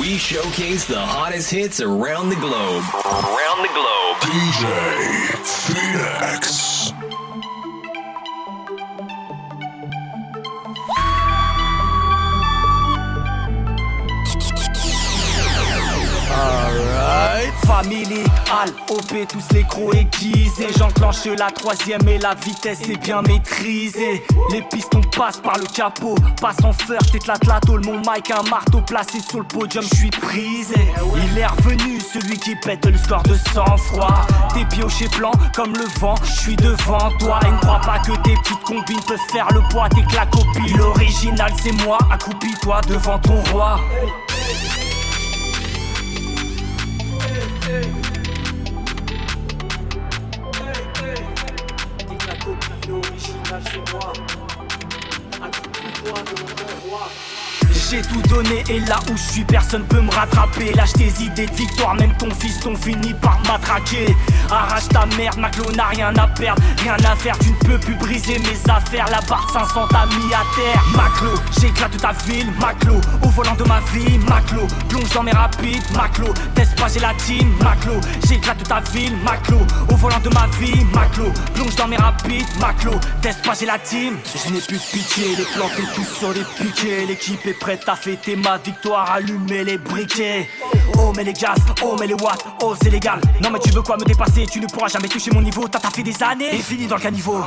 We showcase the hottest hits around the globe. Around the globe. DJ Phoenix. Alright Family, OP, tous les crocs aiguisés. J'enclenche la troisième et la vitesse est bien maîtrisée. Les pistons passent par le capot. Passe en first, éclate la tôle Mon mic un marteau placé sur le podium. Je suis prisé. Il est revenu, celui qui pète le score de sang-froid T'es pioché plan comme le vent. Je suis devant toi. Et ne crois pas que tes petites combines peuvent faire le poids T'es que la copie L'original c'est moi, accroupis-toi devant ton roi sur moi. À tout pouvoir de mon roi. J'ai tout donné et là où je suis personne peut me rattraper. Lâche tes idées de victoire même ton fils t'ont fini par matraquer. Arrache ta merde Maclo n'a rien à perdre. Rien à faire tu ne peux plus briser mes affaires. La barre 500 t'a mis à terre. Maclo j'éclate ta ville Maclo. Au volant de ma vie Maclo. Plonge dans mes rapides Maclo. Teste pas team Maclo. J'éclate ta ville Maclo. Au volant de ma vie Maclo. Plonge dans mes rapides Maclo. Teste pas team. Je n'ai plus de pitié les plantés tous sur les piquets. L'équipe est prête à fêter ma victoire Allumer les briquets. Oh mais les gaz, oh mais les watts, oh c'est légal. Non mais tu veux quoi me dépasser, tu ne pourras jamais toucher mon niveau. T'as fait des années. Et fini dans le caniveau.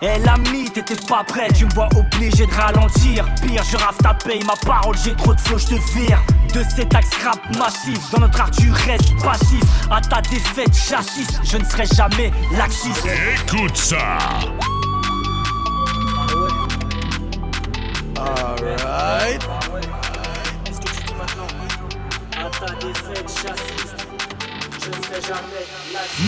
Eh l'ami t'étais pas prêt, tu me vois obligé de ralentir. Pire je rave ta paye, ma parole j'ai trop de flow, je te vire. De cet axe rap massif, dans notre art tu restes passif. À ta défaite chassis, je ne serai jamais laxiste. Écoute ça. Alright. Ta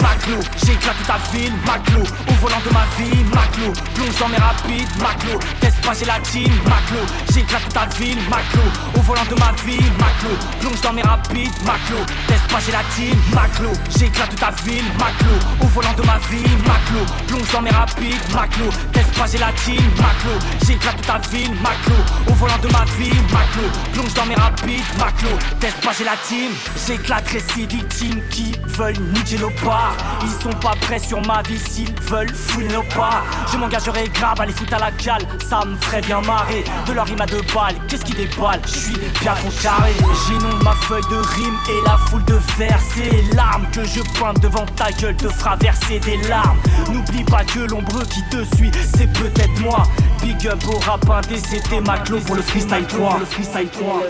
Maclo, j'éclate ta ville, Maclo, au volant de ma vie, Maclo, plonge dans mes rapides, Maclo, teste pas j'ai la team, Maclo, j'éclate ta ville, Maclo, au volant de ma vie, Maclo, plonge dans mes rapides, Maclo, teste pas j'ai la team, Maclo, j'éclate ta ville, Maclo, au volant de ma vie, Maclo, plonge dans mes rapides, Maclo, teste pas la team, Maclo, j'éclate ta ville, Maclo, au volant de ma vie, Maclo, plonge dans mes rapides, Maclo, teste pas j'ai la team, j'éclaterai ces victimes qui veulent niquer nos parts. Ils sont pas prêts sur ma vie s'ils veulent fouiller nos parts. Je m'engagerai grave à les foutre à la cale, ça me ferait bien marrer. De leur rime à deux balles, qu'est-ce qui déballe? Je suis bien carré. J'inonde ma feuille de rime et la foule de vers. C'est l'arme que je pointe devant ta gueule te fera verser des larmes. N'oublie pas que l'ombre qui te suit, c'est peut-être moi. Big up au rap indé, c'était Maclo pour le freestyle 3. Le freestyle 3.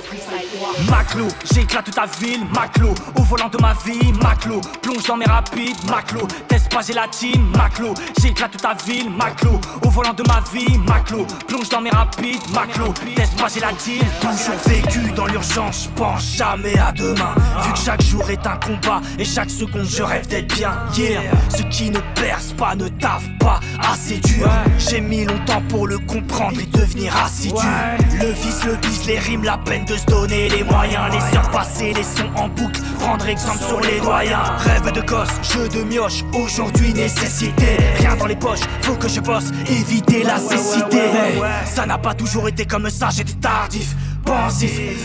Maclo, j'éclate ta ville, Maclo, au volant de ma vie, Maclo, plonge dans mes rapides, Maclo, teste pas team, Maclo, j'éclate ta ville, Maclo, au volant de ma vie, Maclo, plonge dans mes rapides, Maclo, teste pas team, toujours vécu dans l'urgence, je pense jamais à demain, vu que chaque jour est un combat et chaque seconde je rêve d'être bien, yeah, ceux qui ne percent pas ne taffent pas. Assez dur, j'ai mis longtemps pour le comprendre et devenir assidu, le vice, le bis, les rimes, la peine de se donner les moyens, les heures passées, les sons en boucle, prendre exemple sur les doyens, rêve de gosse, jeu de mioche, aujourd'hui nécessité, rien dans les poches, faut que je bosse, éviter la cécité, ça n'a pas toujours été comme ça, j'étais tardif.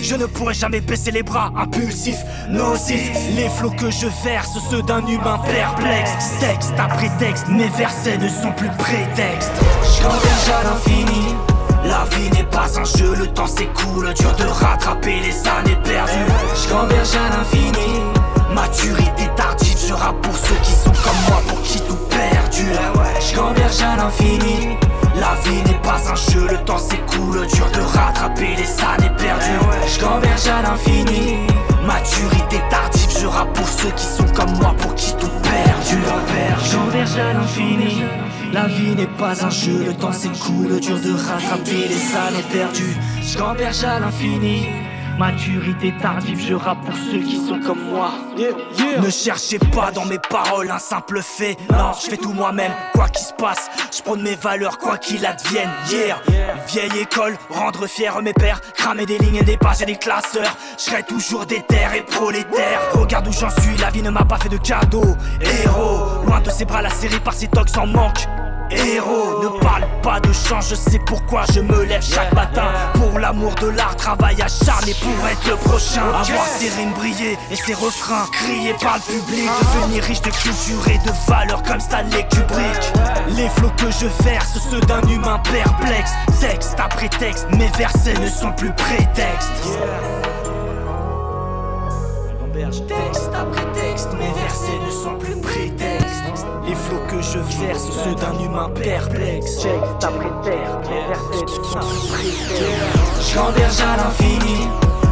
Je ne pourrai jamais baisser les bras, impulsif, nocif. Les flots que je verse, ceux d'un humain perplexe. Texte après texte, mes versets ne sont plus prétextes. J'converge à l'infini. La vie n'est pas un jeu, le temps s'écoule, dur de rattraper les années perdues. J'converge à l'infini. Maturité tardive, je rappe pour ceux qui sont comme moi, pour qui tout perdu. J'converge à l'infini. La vie n'est pas un jeu, le temps s'écoule, dur de rattraper les années perdues. J'converge à l'infini. Maturité tardive, je rappe pour ceux qui sont comme moi, pour qui tout perdu. J'converge à l'infini. La vie n'est pas un jeu, le temps s'écoule, dur de rattraper les années perdues. J'converge à l'infini. Maturité tardive, je rappe pour ceux qui sont comme moi. Ne cherchez pas dans mes paroles un simple fait. Non, je fais tout moi-même, quoi qu'il se passe. Je prône mes valeurs, quoi qu'il advienne. Yeah, vieille école, rendre fier mes pères. Cramer des lignes, des pages et des classeurs. Je serai toujours déter et prolétaire. Regarde où j'en suis, la vie ne m'a pas fait de cadeaux. Héros, loin de ses bras, la série par ses tocs en manque. Héros. Ne parle pas de chance, je sais pourquoi je me lève chaque matin. Pour l'amour de l'art, travail acharné pour être le prochain. Avoir ses rimes briller et ses refrains criés par le public. Devenir riche de culture et de valeurs comme Stanley Kubrick. Les flots que je verse, ceux d'un humain perplexe. Texte après texte, mes versets ne sont plus prétextes. Texte après texte, mes versets ne sont plus prétextes. Les flots que je verse, ceux d'un humain perplexe. Texte après texte, mes versets ne sont plus prétextes. À l'infini.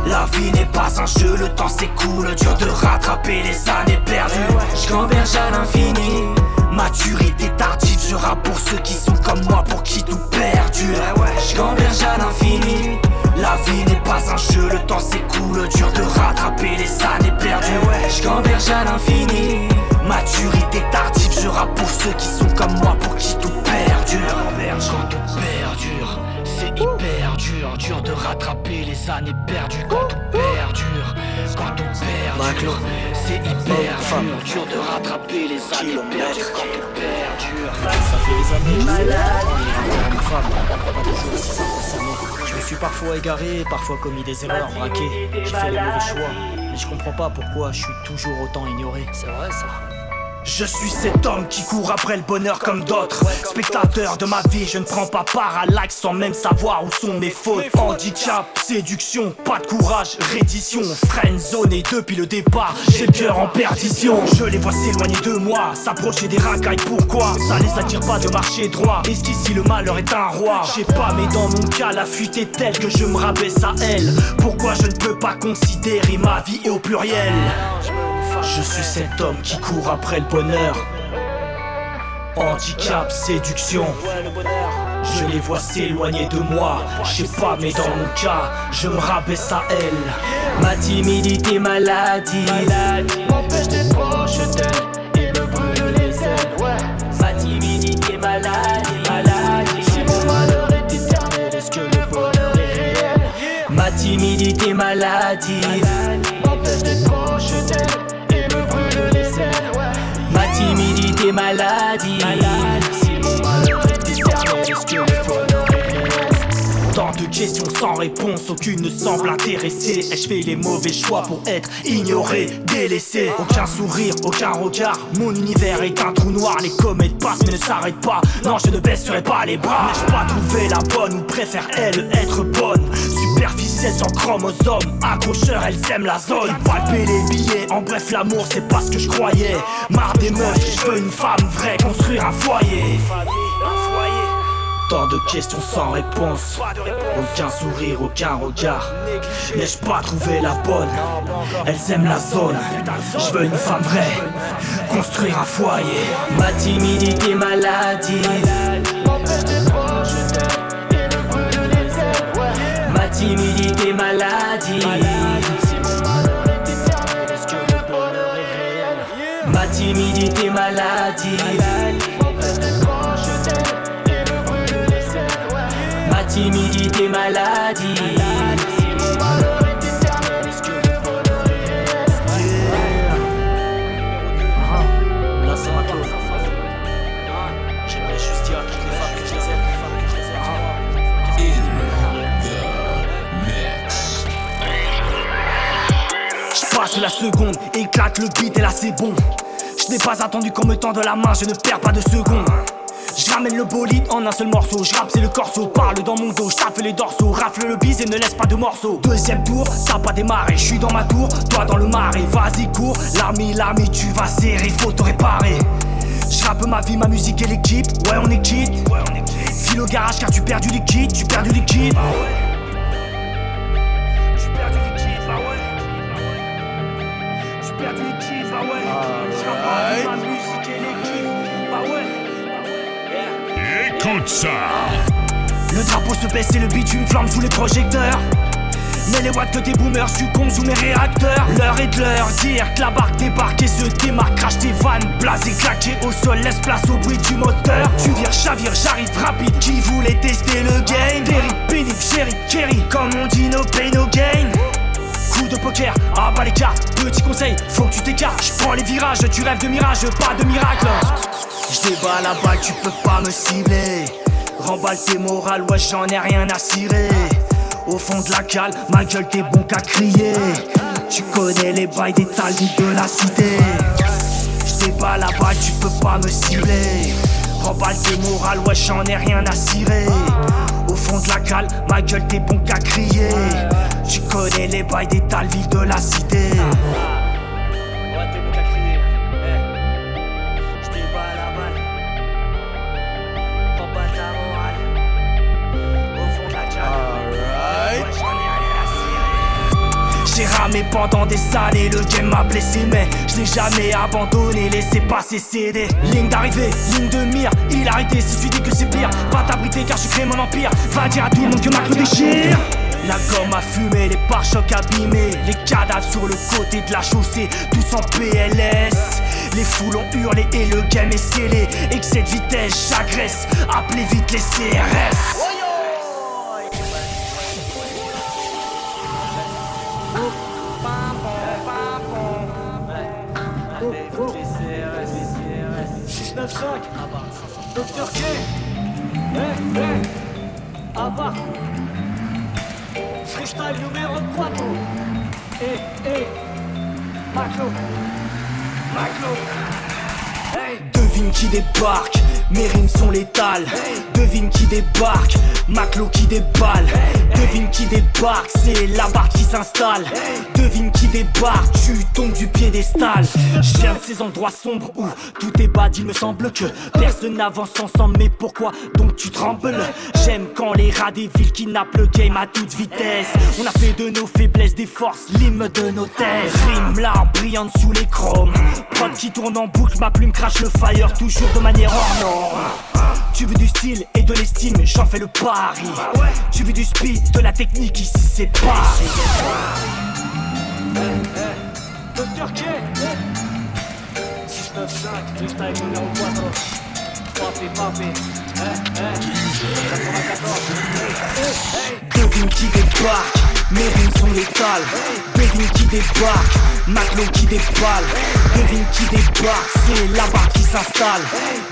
La vie n'est pas un jeu, le temps s'écoule, dur de rattraper les années perdues. J'gamberge à l'infini. Maturité tardive, je pour ceux qui sont comme moi, pour qui tout perdure. J'gamberge à pas un jeu, le temps s'écoule, dur de rattraper les années perdues. J'gamberge à l'infini. Maturité tardive, je rappe pour ceux qui sont comme moi, pour qui tout perdure. Quand tout perdure, c'est hyper dur, dur de rattraper les années perdues. Quand tout perdure, quand tout perdure, c'est hyper dur, dur de rattraper les années perdues. Quand tout perdure. Ça fait des années une femme, pas toujours aussi sincèrement. Je suis parfois égaré, parfois commis des erreurs, braqué. J'ai fait les mauvais choix, mais je comprends pas pourquoi je suis toujours autant ignoré. C'est vrai ça. Je suis cet homme qui court après le bonheur comme d'autres. Spectateur de ma vie, je ne prends pas part à l'axe sans même savoir où sont mes fautes. Handicap, séduction, pas de courage, reddition. Friendzone depuis le départ, j'ai le cœur en perdition. Je les vois s'éloigner de moi, s'approcher des racailles, pourquoi? Ça les attire pas de marcher droit. Est-ce qu'ici le malheur est un roi? J'ai pas, mais dans mon cas, la fuite est telle que je me rabaisse à elle. Pourquoi je ne peux pas considérer ma vie au pluriel? Je suis cet homme qui court après le bonheur. Handicap, séduction. Je les vois s'éloigner de moi. Je sais pas, mais dans mon cas, je me rabaisse à elle. Ma timidité, maladie. M'empêche d'être proche d'elle et me brûle les ailes. Ma timidité, maladie. maladie. Si mon malheur est éternel, est-ce que le bonheur est réel? Ma timidité, maladie. Timidité, maladie. Si mon malheur est éternel, est-ce que le bonheur est réel? Tant de questions sans réponse, aucune ne semble intéressée. Ai-je fait les mauvais choix pour être ignoré, délaissé? Aucun sourire, aucun regard, mon univers est un trou noir. Les comètes passent mais ne s'arrêtent pas. Non, je ne baisserai pas les bras. N'ai-je pas trouvé la bonne ou préfère elle être bonne? Superficielle sans chromosome, accrocheur, elle sème la zone. Palper les billets, en bref, l'amour c'est pas ce que je croyais. Marre des meufs, je veux une femme vraie, construire un foyer. Tant de questions sans réponse. Aucun sourire, aucun regard. N'ai-je pas trouvé la bonne? Elles aiment la zone. Je veux une femme vraie. Construire un foyer. Ma timidité maladive. Timidité maladive. C'est bon. Je n'ai pas attendu qu'on me tende la main, je ne perds pas de seconde. Je ramène le bolide en un seul morceau, je rappe c'est le corso, parle dans mon dos, je les dorsaux, rafle le bise et ne laisse pas de morceaux. Deuxième tour, ça a pas démarré, je suis dans ma tour, toi dans le marais, vas-y cours, l'armée, l'armée, tu vas serrer, faut te réparer. Je ma vie, ma musique et l'équipe, ouais on est quitte. File au garage car tu perds du liquide, tu perds du liquide. Le drapeau se baisse et le bitume flamme sous les projecteurs. Mais les watts de tes boomers succombent sous mes réacteurs. L'heure est de leur dire que la barque débarque et se démarque. Crache tes vannes, blasé, claqué au sol, laisse place au bruit du moteur. Tu vires, chavire, j'arrive rapide. Qui voulait tester le game? Derrick, pénible, chéri, Kerry. Comme on dit, no pain, no gain. Coup de poker, ah bah les cartes, petit conseil, faut que tu t'écartes. Je prends les virages, tu rêves de mirage, pas de miracle. Je débat la balle, tu peux pas me cibler. Remballe tes morales, ouais, j'en ai rien à cirer. Au fond de la cale, ma gueule, t'es bon qu'à crier. Tu connais les bails des talis de la cité. Je débat la balle, tu peux pas me cibler. Remballe tes morales, ouais, j'en ai rien à cirer. Au fond de la cale, ma gueule, t'es bon qu'à crier. Tu connais les bails des talvilles de la cité. Ramé pendant des années, le game m'a blessé, mais je l'ai jamais abandonné, laissez passer céder. Ligne d'arrivée, ligne de mire, il a arrêté si tu dis que c'est pire. Va t'abriter car je crée mon empire. Va dire à tout le monde que ma clé déchire. La gomme a fumé, les pare-chocs abîmés, les cadavres sur le côté de la chaussée, tous en PLS. Les foules ont hurlé et le game est scellé. Excès de vitesse, j'agresse, appelez vite les CRS. K Eh, eh. Abba Freestyle numéro 4 Eh, eh. Maclo. Maclo. Hey. Devine qui débarque, mes rimes sont létales. Devine qui débarque, Maclo qui déballe. Devine qui débarque, c'est la barre qui s'installe. Devine qui débarque, tu tombes du piédestal. Je viens de ces endroits sombres où tout est bad Il me semble que personne n'avance ensemble. Mais pourquoi donc tu trembles? J'aime quand les rats des villes kidnappent le game à toute vitesse. On a fait de nos faiblesses des forces, l'hymne de nos thèses Rime là, brillante sous les chromes. Prod qui tourne en boucle, ma plume crache le fire. Toujours de manière norme tu veux du style et de l'estime, j'en fais le pari. Tu veux du speed, de la technique, ici c'est pas. Docteur K 695, freestyle numéro 4. Papi, papi. Devine qui débarque, mes rimes sont létales. Devine qui débarque, Maclon qui déballe. Devine qui débarque, c'est la barre qui s'installe.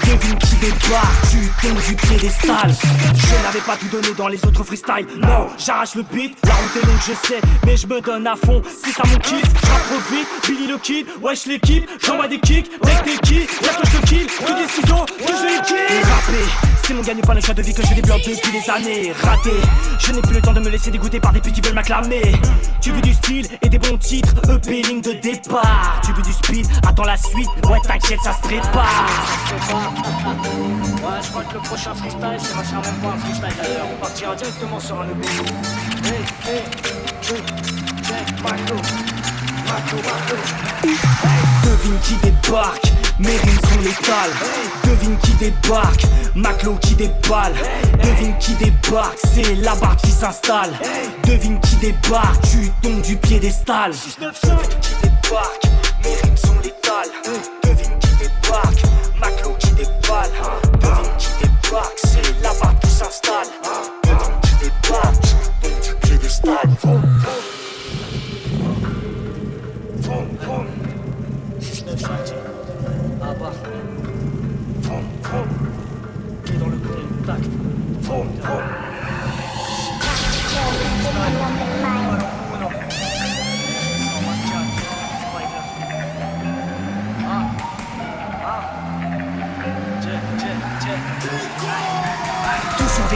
Devine qui débarque, tu tombes du piédestal. Je n'avais pas tout donné dans les autres freestyles. Non, j'arrache le beat, la route est longue, je sais, mais je me donne à fond. Si ça mon kiff, j'rappe vite. Billy le kid, wesh l'équipe, j'envoie des kicks. Mec t'es qui, y'a que je te kill, que des ciseaux, que je les kill. Rapper, c'est mon gagne-pain, le choix de vie que je développe depuis des années. Raté, je n'ai plus le temps de me laisser dégoûter par des petits qui veulent m'acclamer. Tu veux du style et des bons titres, EP ligne de départ. Tu veux du speed, attends la suite, ouais t'inquiète, ça se prépare. Ouais, je crois que le prochain freestyle, c'est va faire même pas un freestyle d'ailleurs. On partira directement sur un EP. Hey, hey, hey, hey, Marco, Marco, Marco. Devine qui débarque, mes rimes sont létales. Devine qui débarque, Maclo qui déballe. Devine qui débarque, c'est la barre qui s'installe. Devine qui débarque, tu tombes du piédestal. Devine qui débarque, mes rimes sont létales.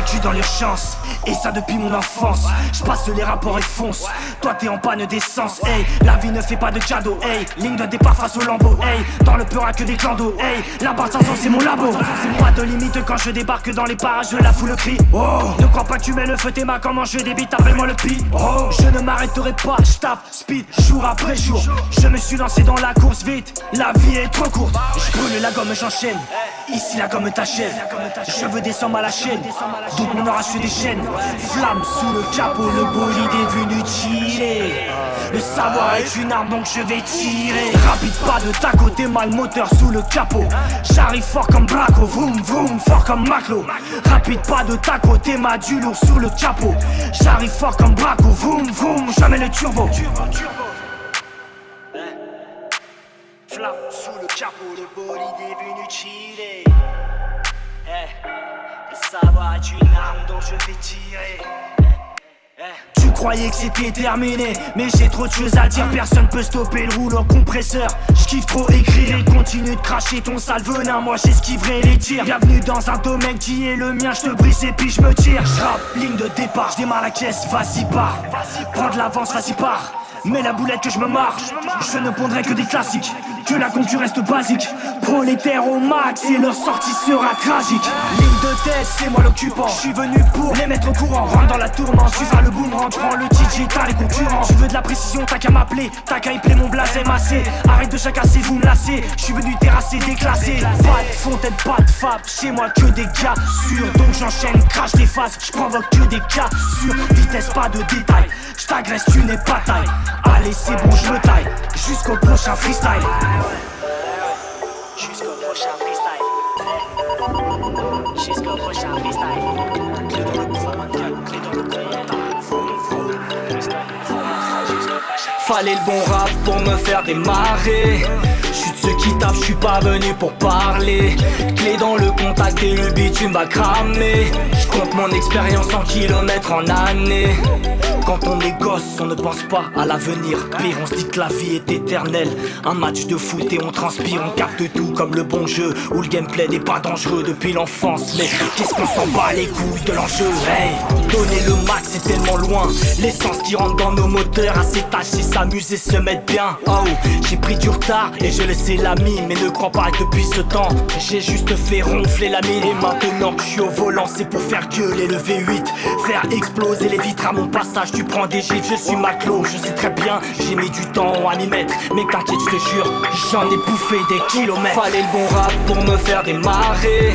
Vécu dans l'urgence Et ça depuis mon enfance. Je passe les rapports et fonce. Toi t'es en panne d'essence Hey. La vie ne fait pas de cadeaux Hey. Ligne de départ face au lambeau Hey. Dans le peur à que des clandos Hey. La barre sans c'est mon labo. Pas de limite quand je débarque dans les parages Je la foule crie Oh. Ne crois pas que tu mets le feu t'es ma comment je débite Appelle-moi le pi Oh. Je ne m'arrêterai pas Je tape speed jour après jour. Je me suis lancé dans la course vite La vie est trop courte. Je brûle la gomme j'enchaîne. Ici la gomme t'achève. Je veux descendre à la chaîne. Donc on aura su des chaînes Flamme sous le capot Le bolide est venu tirer. Le savoir est une arme donc je vais tirer. Rapide pas de ta côté mal moteur sous le capot. J'arrive fort comme Braco Vroom vroom fort comme Maclo. Rapide pas de ta côté ma du lourd sous le capot. J'arrive fort comme Braco Vroom vroom jamais le turbo. Flamme sous le capot, le bolide est venu chiller. Le savoir est une arme dont je. Tu croyais que c'était terminé, mais j'ai trop de choses à dire. Personne peut stopper le rouleau compresseur. J'kiffe trop écrire et continue de cracher ton sale venin. Moi j'esquiverai les tirs. Bienvenue dans un domaine qui est le mien. Je te brise et puis je me tire. J'rappe, ligne de départ, j'démarre la caisse. Vas-y, pars. Prends de l'avance, vas-y, pars. Mais la boulette que je me marche, je ne pondrai que des classiques. Que la concurrence reste basique. Prolétaire au max et leur sortie sera tragique. Ligne de tête, c'est moi l'occupant. Je suis venu pour les mettre au courant. Rentre dans la tourmente, tu vas le boomerang. Prends le DJ, t'as les concurrents. Tu veux de la précision, t'as qu'à m'appeler. T'as qu'à y mon blasé massé. Arrête de chacasser, vous me lassez. Je suis venu terrasser, déclasser. Pas de fontaine, pas de fab. Chez moi que des gars sûrs. Donc j'enchaîne, crache des faces. Je provoque que des cas sur Vitesse, pas de détails. Je t'agresse, tu n'es pas taille. Allez, c'est bon, je me taille. Jusqu'au prochain freestyle. Jusqu'au prochain freestyle. Jusqu'au prochain freestyle. Fallait le bon rap pour me faire démarrer. Ceux qui tapent, j'suis pas venu pour parler. Clé dans le contact et le bitume va cramer. J'compte mon expérience en kilomètres en années. Quand on est gosse, on ne pense pas à l'avenir. Pire, on se dit que la vie est éternelle. Un match de foot et on transpire, on capte tout comme le bon jeu. Où le gameplay n'est pas dangereux depuis l'enfance. Mais qu'est-ce qu'on s'en bat les couilles de l'enjeu Hey, donner le max c'est tellement loin. L'essence qui rentre dans nos moteurs, à c'est s'amuser, se mettre bien. Oh, j'ai pris du retard et je laissé la mine. Mais ne crois pas que depuis ce temps, j'ai juste fait ronfler la mine. Et maintenant que je suis au volant, c'est pour faire gueuler le V8. Faire exploser les vitres à mon passage tu prends des gifs, je suis maclo, je sais très bien, j'ai mis du temps à m'y mettre. Mais t'inquiète, je te jure, j'en ai bouffé des kilomètres. Fallait le bon rap pour me faire démarrer.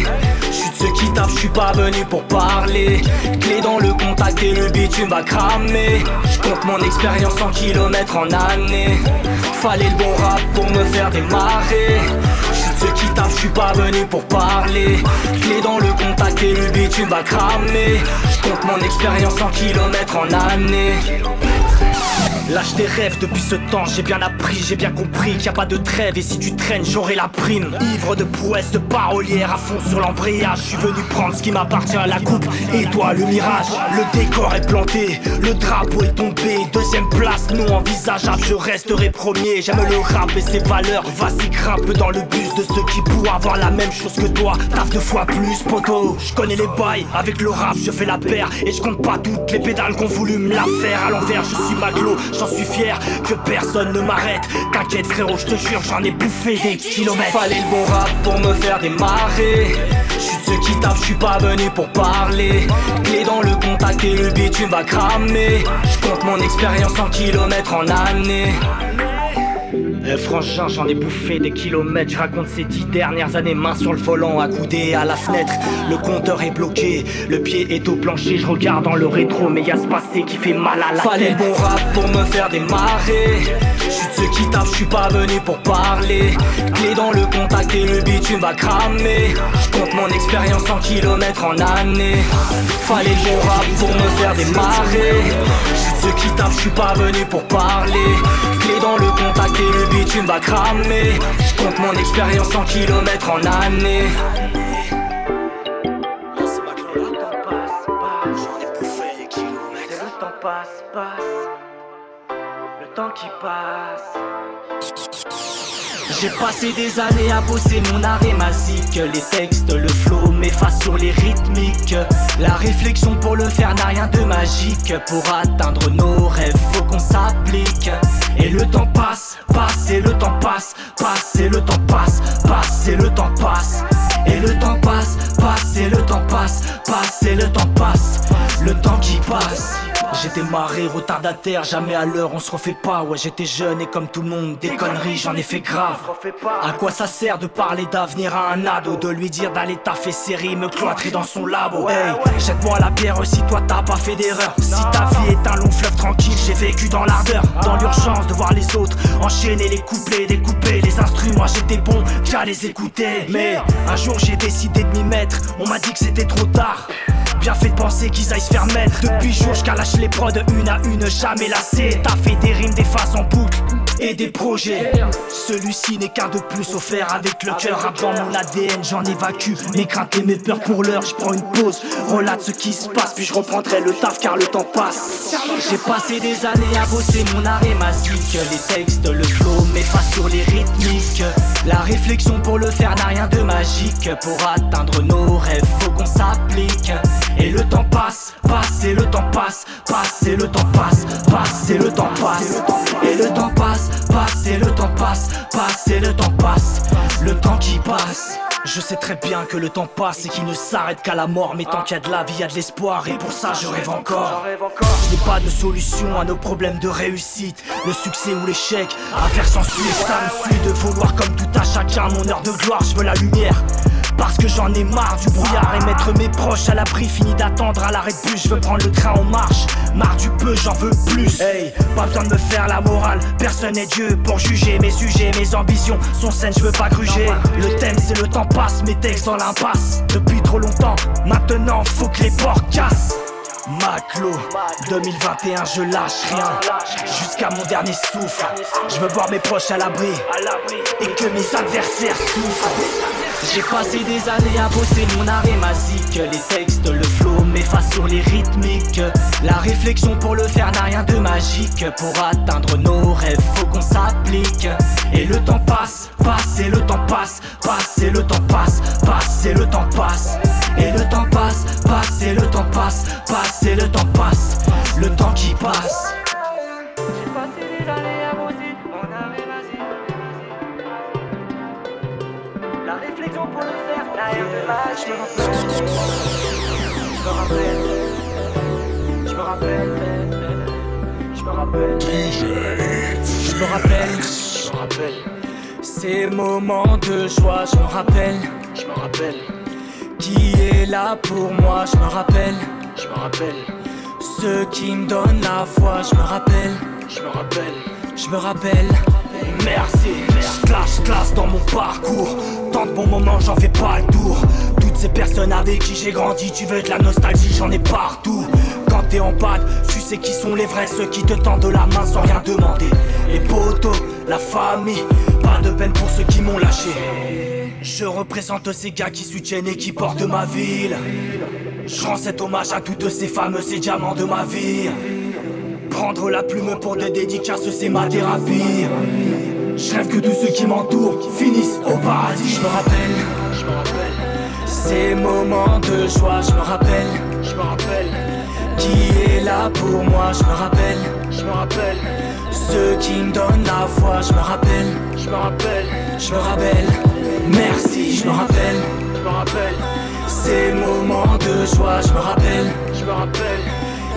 Je de ceux qui tapent, je suis pas venu pour parler. Clé dans le contact et le bitume va cramer. Mon expérience en kilomètres en années. Fallait le bon rap pour me faire démarrer. Je suis qui tapent, je suis pas venu pour parler. Clé dans le contact et le bitume va cramer. Je compte mon expérience en kilomètres en années. Lâche tes rêves depuis ce temps, j'ai bien appris, j'ai bien compris qu'il n'y a pas de trêve et si tu j'aurai la prime. Ivre de prouesse, de parolière à fond sur l'embrayage, je suis venu prendre ce qui m'appartient à la coupe et toi le mirage. Le décor est planté, le drapeau est tombé, deuxième place non envisageable, je resterai premier. J'aime le rap et ses valeurs, vas-y grimpe dans le bus de ceux qui pourraient avoir la même chose que toi. Taf deux fois plus, poto. Je connais les bails, avec le rap je fais la paire et je compte pas toutes les pédales qu'on voulu me la faire à l'envers. Je suis maglo, j'en suis fier que personne ne m'arrête. T'inquiète frérot, je te jure, j'en ai bouffé des kilomètres. Fallait le bon rap pour me faire démarrer. Je suis de ceux qui tapent, je suis pas venu pour parler. Clé dans le contact et le bitume va cramer. Je compte mon expérience en kilomètres en années. Eh frangin, j'en ai bouffé des kilomètres. Je raconte ces dix dernières années, main sur le volant, accoudé à la fenêtre. Le compteur est bloqué, le pied est au plancher. Je regarde dans le rétro, mais y'a ce passé qui fait mal à la Fallait bon rap pour me faire démarrer. Je suis de ceux qui tapent, je suis pas venu pour parler. Clé dans le contact et le bitume va cramer. Je compte mon expérience en kilomètres en années. Fallait le bon rap pour me faire démarrer. Je suis de ceux qui tapent, je suis pas venu pour parler. Dans le contact et le bitume va cramer. Je compte mon expérience en kilomètres en années. Le temps passe, passe. Le temps qui passe. J'ai passé des années à bosser mon émasique Les textes, le flow m'efface sur les rythmiques. La réflexion pour le faire n'a rien de magique. Pour atteindre nos rêves, faut qu'on s'applique. Et le temps passe, passe et le temps passe Passe et le temps passe, passe et le temps passe. Et le temps passe, passe et le temps passe Passe et le temps passe. Le temps qui passe J'étais marré, retardataire, jamais à l'heure, on se refait pas. Ouais, j'étais jeune et comme tout le monde, des conneries, j'en ai fait grave. À quoi ça sert de parler d'avenir à un ado, de lui dire d'aller taffer série, me cloîtrer dans son labo? Hey, jette-moi la pierre si toi t'as pas fait d'erreur. Si ta vie est un long fleuve tranquille, j'ai vécu dans l'ardeur, dans l'urgence de voir les autres enchaîner les couplets, découper les instruments. J'étais bon, qu'à les écouter. Mais un jour j'ai décidé de m'y mettre, on m'a dit que c'était trop tard. Bien fait de penser qu'ils aillent se faire mettre Depuis jour je lâche les prods une à une jamais lassé T'as fait des rimes, des faces en boucle et des projets. Celui-ci n'est qu'un de plus offert avec le cœur. Rap dans mon ADN, j'en évacue mes craintes et mes peurs pour l'heure. Je prends une pause, relate ce qui se passe, puis je reprendrai le taf car le temps passe. J'ai passé des années à bosser mon arrêt. Les textes, le flow, mes faces sur les rythmiques. La réflexion pour le faire n'a rien de magique. Pour atteindre nos rêves, faut qu'on s'applique. Et le temps passe, passe et le temps passe, passe et le temps passe, passe et le temps passe. Et le temps passe, passe et le temps passe, passe et le temps passe. Le temps qui passe. Je sais très bien que le temps passe et qu'il ne s'arrête qu'à la mort. Mais tant qu'il y a de la vie, il y a de l'espoir. Et pour ça, je rêve encore. Je n'ai pas de solution à nos problèmes de réussite. Le succès ou l'échec, à faire sans suivre. Ça me suit de vouloir comme tout à chacun mon heure de gloire. Je veux la lumière. Parce que j'en ai marre du brouillard et mettre mes proches à l'abri. Fini d'attendre à l'arrêt de bus, je veux prendre le train en marche. Marre du peu, j'en veux plus. Hey, pas besoin de me faire la morale. Personne n'est Dieu pour juger mes sujets, mes ambitions sont saines, je veux pas gruger. Le thème c'est le temps passe, mes textes dans l'impasse. Depuis trop longtemps, maintenant faut que les portes cassent. Maclo, 2021, je lâche rien. Jusqu'à mon dernier souffle. Je veux voir mes proches à l'abri. Et que mes adversaires souffrent. J'ai passé des années à bosser mon masique. Les textes, le flow, mes faces sur les rythmiques. La réflexion pour le faire n'a rien de magique. Pour atteindre nos rêves, faut qu'on s'applique. Et le temps passe, passe et le temps passe, passe et le temps passe, passe et le temps passe. Et le temps passe, passe et le temps passe, passe et le temps passe. Le temps qui passe. Je me rappelle, je me rappelle, je me rappelle, Je me rappelle, ces moments de joie, je me rappelle. je me rappelle, Qui est là pour moi, je me rappelle. je me rappelle, Ceux qui me donnent la foi, je me rappelle. je me rappelle. Je me rappelle, merci, je classe, dans mon parcours. Tant de bons moments, j'en fais pas le tour. Toutes ces personnes avec qui j'ai grandi, tu veux de la nostalgie, j'en ai partout. Quand t'es en bad, tu sais qui sont les vrais, ceux qui te tendent la main sans rien demander. Les potos, la famille, pas de peine pour ceux qui m'ont lâché. Je représente ces gars qui soutiennent et qui portent ma ville. Je rends cet hommage à toutes ces femmes, ces diamants de ma vie. Prendre la plume pour des dédicaces, c'est ma thérapie. Je rêve que tous ceux qui m'entourent finissent au paradis. Je me rappelle, Je me rappelle, ces moments de joie, je me rappelle. je me rappelle, Qui est là pour moi, je me rappelle. je me rappelle, Ceux qui me donnent la foi, je me rappelle. je me rappelle, Je me rappelle, merci, je me rappelle. je me rappelle, Ces moments de joie, je me rappelle. je me rappelle,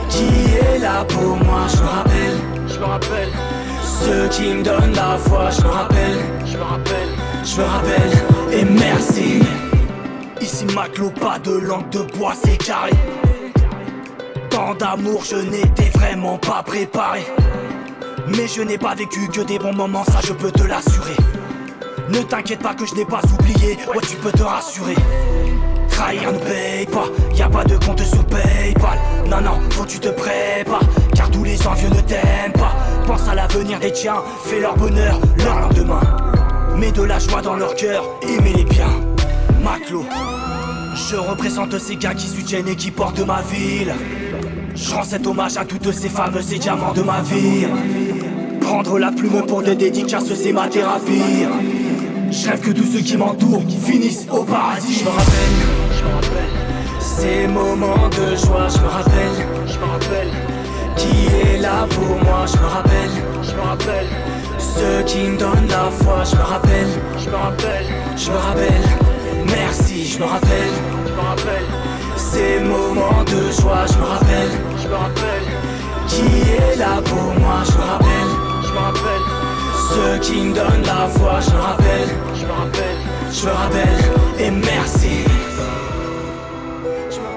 Qui est là pour moi, je me rappelle. je me rappelle, Ceux qui me donnent la foi, je me rappelle. je me rappelle. Je me rappelle et merci. Ici Maclo, pas de langue de bois, c'est carré. Tant d'amour, je n'étais vraiment pas préparé. Mais je n'ai pas vécu que des bons moments, ça je peux te l'assurer. Ne t'inquiète pas que je n'ai pas oublié, ouais tu peux te rassurer. Trahir ne paye pas, y a pas de compte sur Paypal. Non, non, faut que tu te prépares, tous les envieux ne t'aiment pas. Pense à l'avenir des tiens, fais leur bonheur, leur lendemain. Mets de la joie dans leur cœur, aimez-les bien. Maclo, je représente ces gars qui soutiennent et qui portent ma ville. Je rends cet hommage à toutes ces femmes, ces diamants de ma vie. Prendre la plume pour des dédicaces, c'est ma thérapie. Je que tous ceux qui m'entourent finissent au paradis. Je me rappelle, Je me rappelle, ces moments de joie, je me rappelle. je me rappelle, Qui est là pour moi, je me rappelle. je me rappelle, Ceux qui me donnent la foi, je me rappelle. je me rappelle, Je me rappelle, merci, je me rappelle. je me rappelle, Ces moments de joie, je me rappelle. je me rappelle, Qui est là pour moi, je me rappelle. je me rappelle, Ceux qui me donnent la foi, je me rappelle. je me rappelle, Je me rappelle et merci.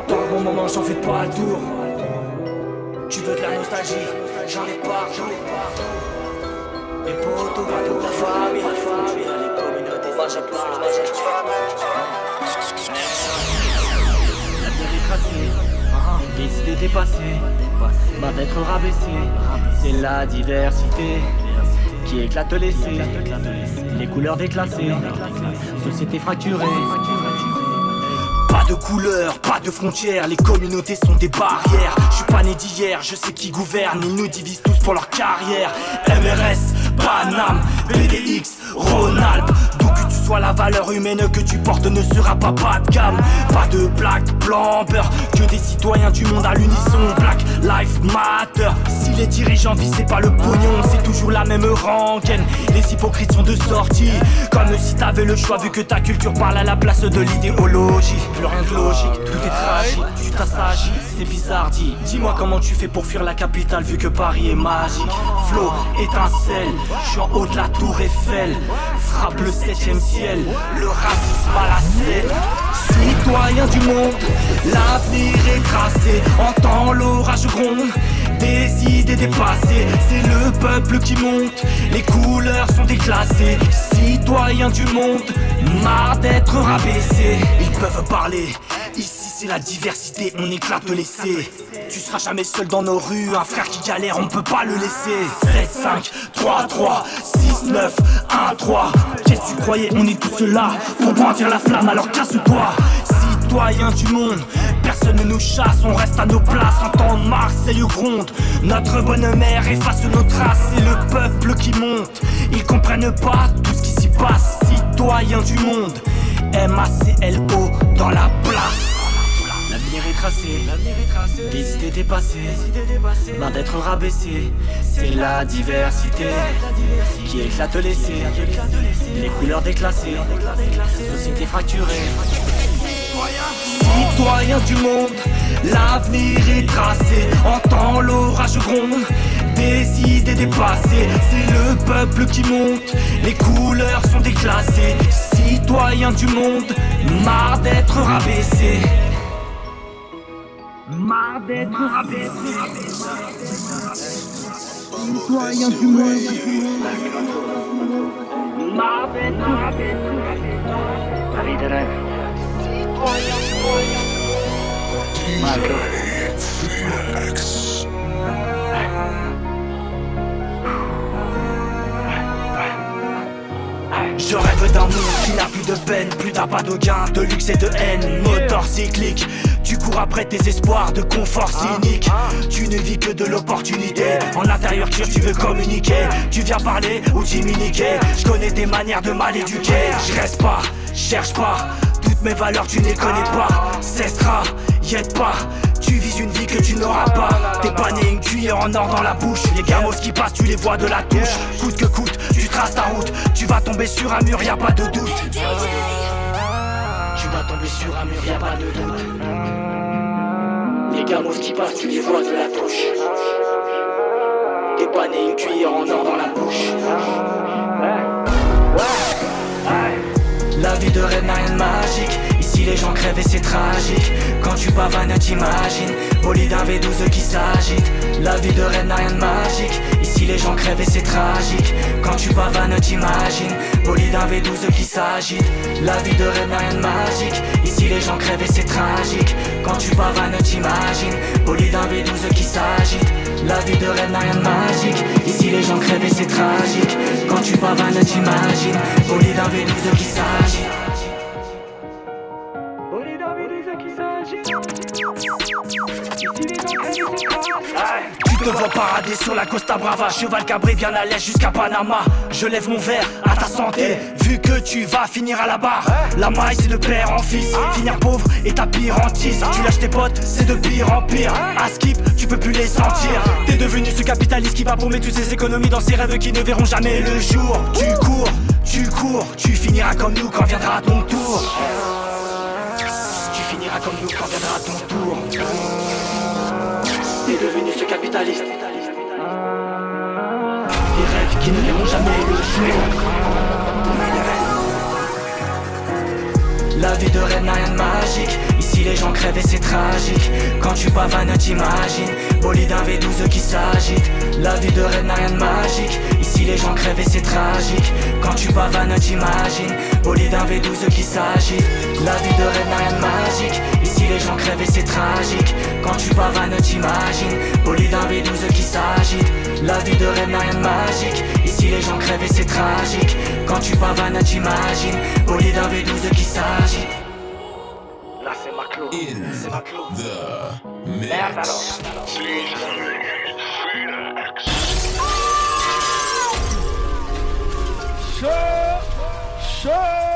Dans le bon moment, j'en fais pas le tour. Tu veux de la nostalgie, j'en ai pas, j'en ai pas. Les potos, pas toute la famille, les communautés, hommage à tous La terre est tracée, les idées dépassées, va d'être rabaissé. C'est la diversité qui éclate l'essai. Les couleurs déclassées, société fracturée. Pas de couleur, pas de frontières, les communautés sont des barrières. Je suis pas né d'hier, je sais qui gouverne, ils nous divisent tous pour leur carrière. MRS, Panam, BDX, Ronald, d'où que tu sois, la valeur humaine que tu portes ne sera pas pas de gamme. Pas de black, blanc, beurre, que des citoyens du monde à l'unisson. Black Life Matter. Les dirigeants visent pas le pognon, c'est toujours la même rengaine. Les hypocrites sont de sortie, comme si t'avais le choix vu que ta culture parle à la place de l'idéologie. Plus rien de logique, tout est tragique. Tu t'assagis, c'est bizarre, dis. Dis-moi comment tu fais pour fuir la capitale vu que Paris est magique. Flow, étincelle, je suis en haut de la tour Eiffel. Frappe le septième ciel, le racisme à la scène. Citoyens du monde, l'avenir est tracé. Entends l'orage gronde, des idées dépassées. C'est le peuple qui monte, les couleurs sont déclassées. Citoyens du monde, marre d'être rabaissés. Ils peuvent parler. Ici c'est la diversité, on éclate le laisser. Tu seras jamais seul dans nos rues, un frère qui galère, on peut pas le laisser. 7, 5, 3, 3, 6, 9, 1, 3. Qu'est-ce que tu croyais, on est tous là pour brandir la flamme, alors casse-toi. Citoyens du monde, personne ne nous chasse, on reste à nos places. Entends Marseille gronde, notre bonne mère efface nos traces. C'est le peuple qui monte, ils comprennent pas tout ce qui s'y passe. Citoyens du monde. M-A-C-L-O dans la place. L'avenir est tracé, les idées dépassées, marre d'être rabaissé. C'est la diversité qui éclate l'essai, les couleurs déclassées, société fracturée. Citoyens du monde, l'avenir est tracé. Entends l'orage gronde, des idées dépassées. C'est le peuple qui monte, les couleurs sont déclassées. Citoyens du monde, marre d'être rabaissés. Marre d'être rabaissés. Citoyens du monde, marre d'être. La vie de. Je rêve d'un monde qui n'a plus de peine, plus d'appât de gain, de luxe et de haine. Moteur cyclique, tu cours après tes espoirs de confort cynique. Tu ne vis que de l'opportunité. En intérieur, tu veux communiquer. Tu viens parler ou communiquer. Je connais des manières de mal éduquer. Je reste pas, cherche pas. Mes valeurs, tu les connais pas. Cessera, y aide pas. Tu vises une vie que tu n'auras pas. T'es pas né une cuillère en or dans la bouche. Les gamos qui passent, tu les vois de la touche. Coûte que coûte, tu traces ta route. Tu vas tomber sur un mur, y a pas de doute. Tu vas tomber sur un mur, y a pas de doute. Les gamos qui passent, tu les vois de la touche. T'es pas né une cuillère en or dans la bouche. La vie de rêve n'a rien de magique. Ici les gens crèvent et c'est tragique. Quand tu pavanes, t'imagines. Bolide d'un V12 qui s'agite. La vie de rêve n'a rien de magique. Ici les gens crèvent et c'est tragique. Quand tu pavanes, t'imagines. Bolide d'un V12 qui s'agite. La vie de rêve n'a rien de magique. Ici les gens crèvent et c'est tragique. Quand tu pavanes, t'imagines. Bolide d'un V12 qui s'agite. La vie de rêve n'a rien de magique. Ici les gens crèvent et c'est tragique. Quand tu pavanes, t'imagines. Bolide d'un V12 qui s'agite. Tu te vois parader sur la Costa Brava, cheval cabré bien à l'aise jusqu'à Panama. Je lève mon verre à ta santé, vu que tu vas finir à la barre. La maille c'est de père en fils, finir pauvre et ta pire hantise. Tu lâches tes potes, c'est de pire en pire. À skip, tu peux plus les sentir. T'es devenu ce capitaliste qui va paumer toutes ses économies dans ses rêves qui ne verront jamais le jour. Tu cours, tu cours, tu finiras comme nous quand viendra ton tour. Des rêves qui ne verront jamais le jour. La vie de rêve n'a rien de magique. Les gens crèvent et c'est tragique. Quand tu pavanes, t'imagines. Bolide d'un V12 qui s'agite. La vie de rêve n'a rien de magique. Ici les gens crèvent et c'est tragique. Quand tu pavanes, t'imagines. Bolide d'un V12 qui s'agite. La vie de rêve n'a rien de magique. Ici les gens crèvent et c'est tragique. Quand tu pavanes, t'imagines. Bolide d'un V12 qui s'agite. La vie de rêve n'a rien de magique. Ici les gens crèvent tragique Quand tu pavanes t'imagines Bolide d'un V12 qui s'agite c'est Maclo C'est Maclo The mix. Show, show.